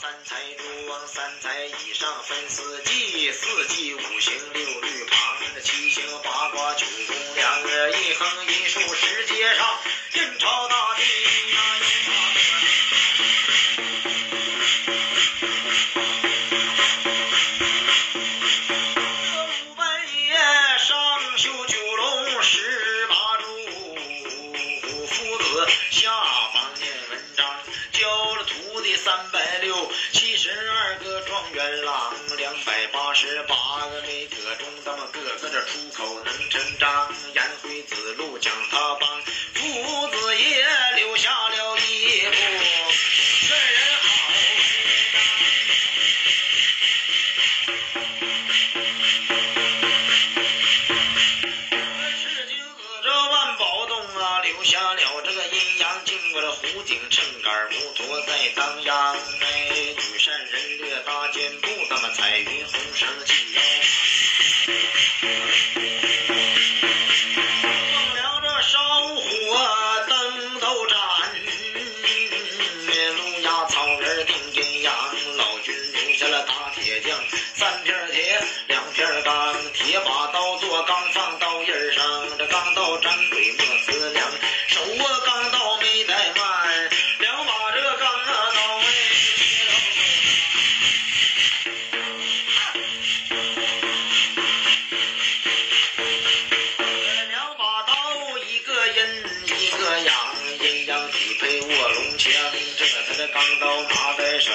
三才诸王，三才以上分四季，四季五行六律旁，七星八卦九宫两个一横一竖，十街上印钞大地。二摩托在当阳哎女善人略搭肩部那么彩云红绳系腰。放了这烧火灯都盏灭路压草人定阴阳老君留下了打铁匠三片铁两片钢铁把刀做钢放刀刃上这钢刀斩鬼莫思量手握钢阴阳匹配，卧龙枪，这才是钢刀拿在手，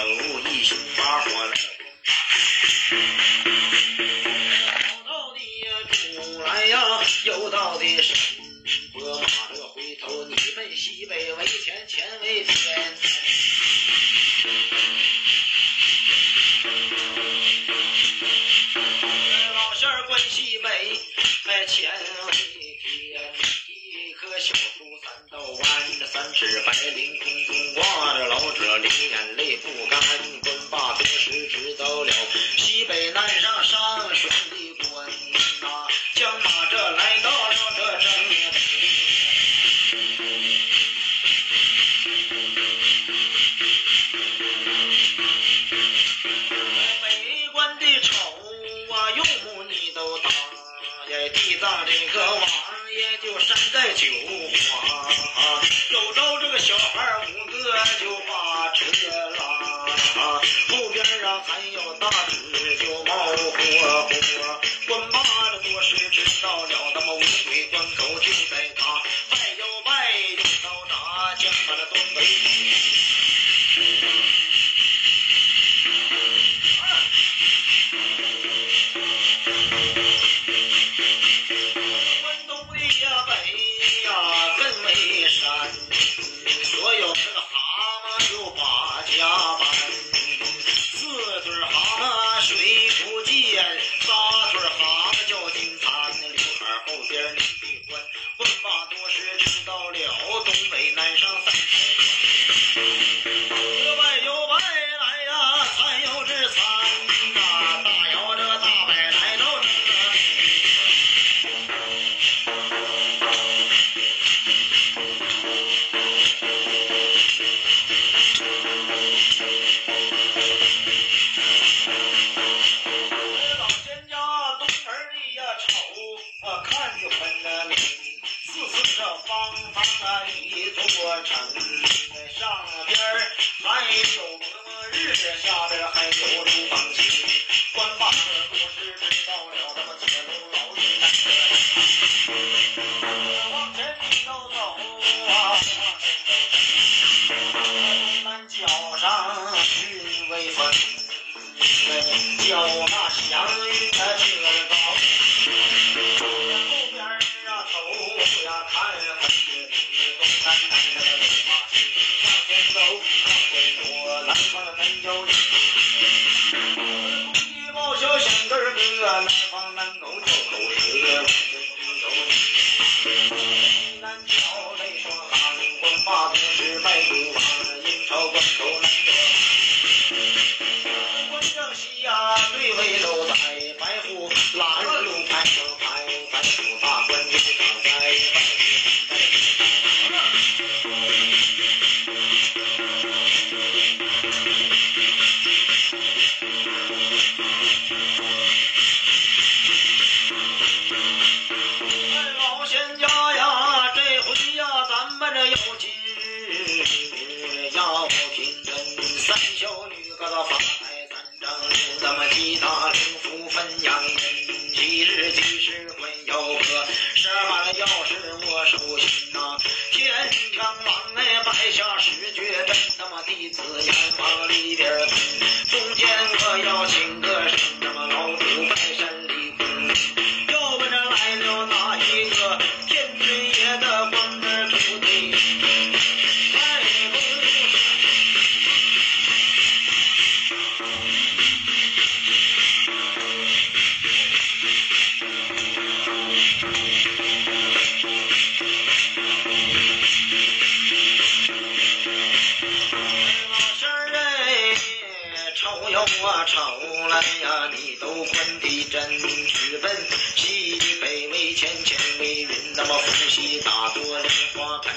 一雄。还有大 Này, wanna lingo. 哎呀，你都管的真是笨。西北为钱，钱为人，那么伏羲打坐莲花盆，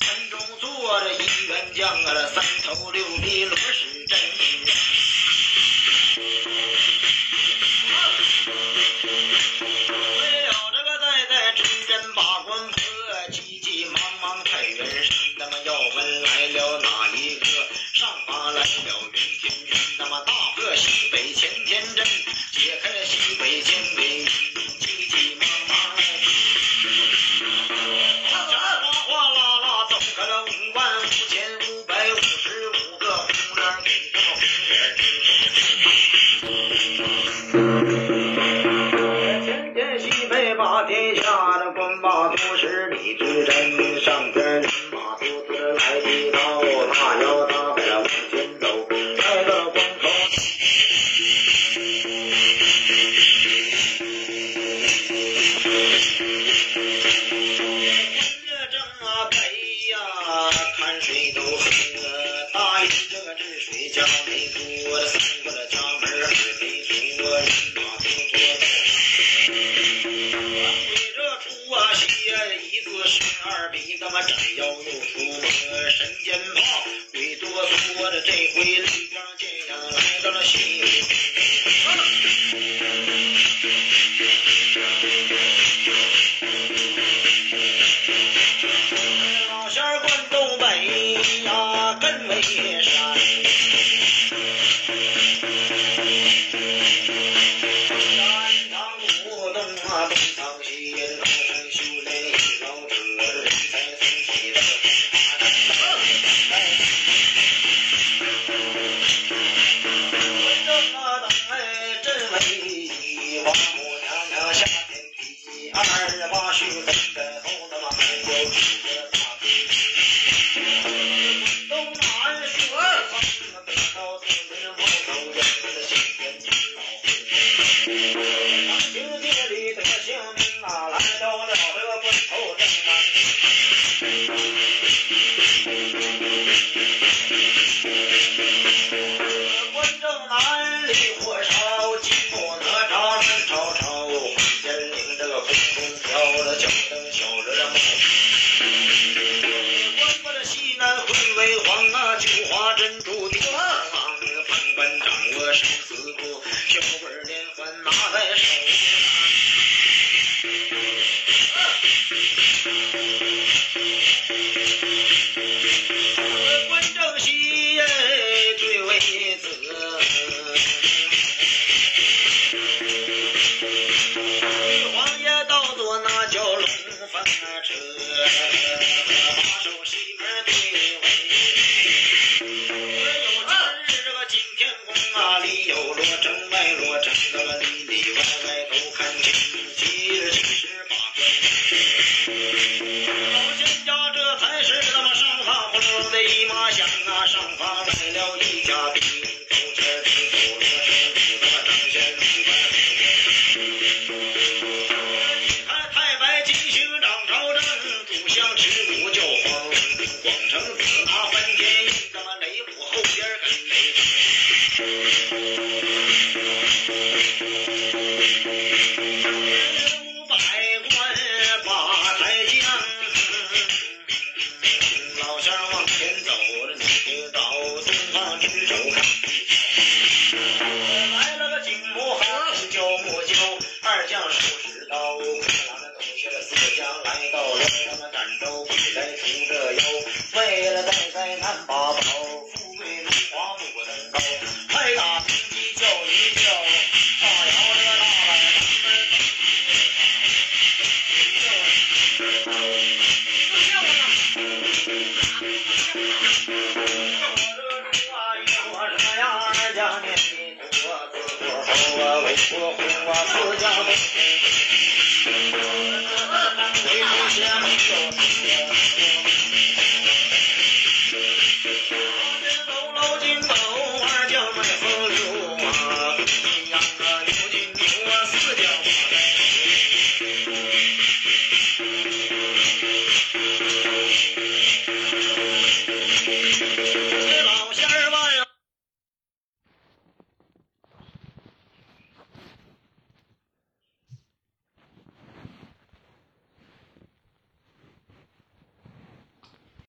盆中坐着一员将啊，三头六臂罗石。years. 关关难过关关过掌握生死簿小鬼儿连环拿在手一摊儿哎对黄爷倒坐那龙凤车我的姨妈向那上方来了一家一州，为人穷着腰，为了代灾难八宝，富贵荣华不能高。开打公鸡叫一叫，大摇大摆咱们走。我为国红啊，四将东风，Thank you.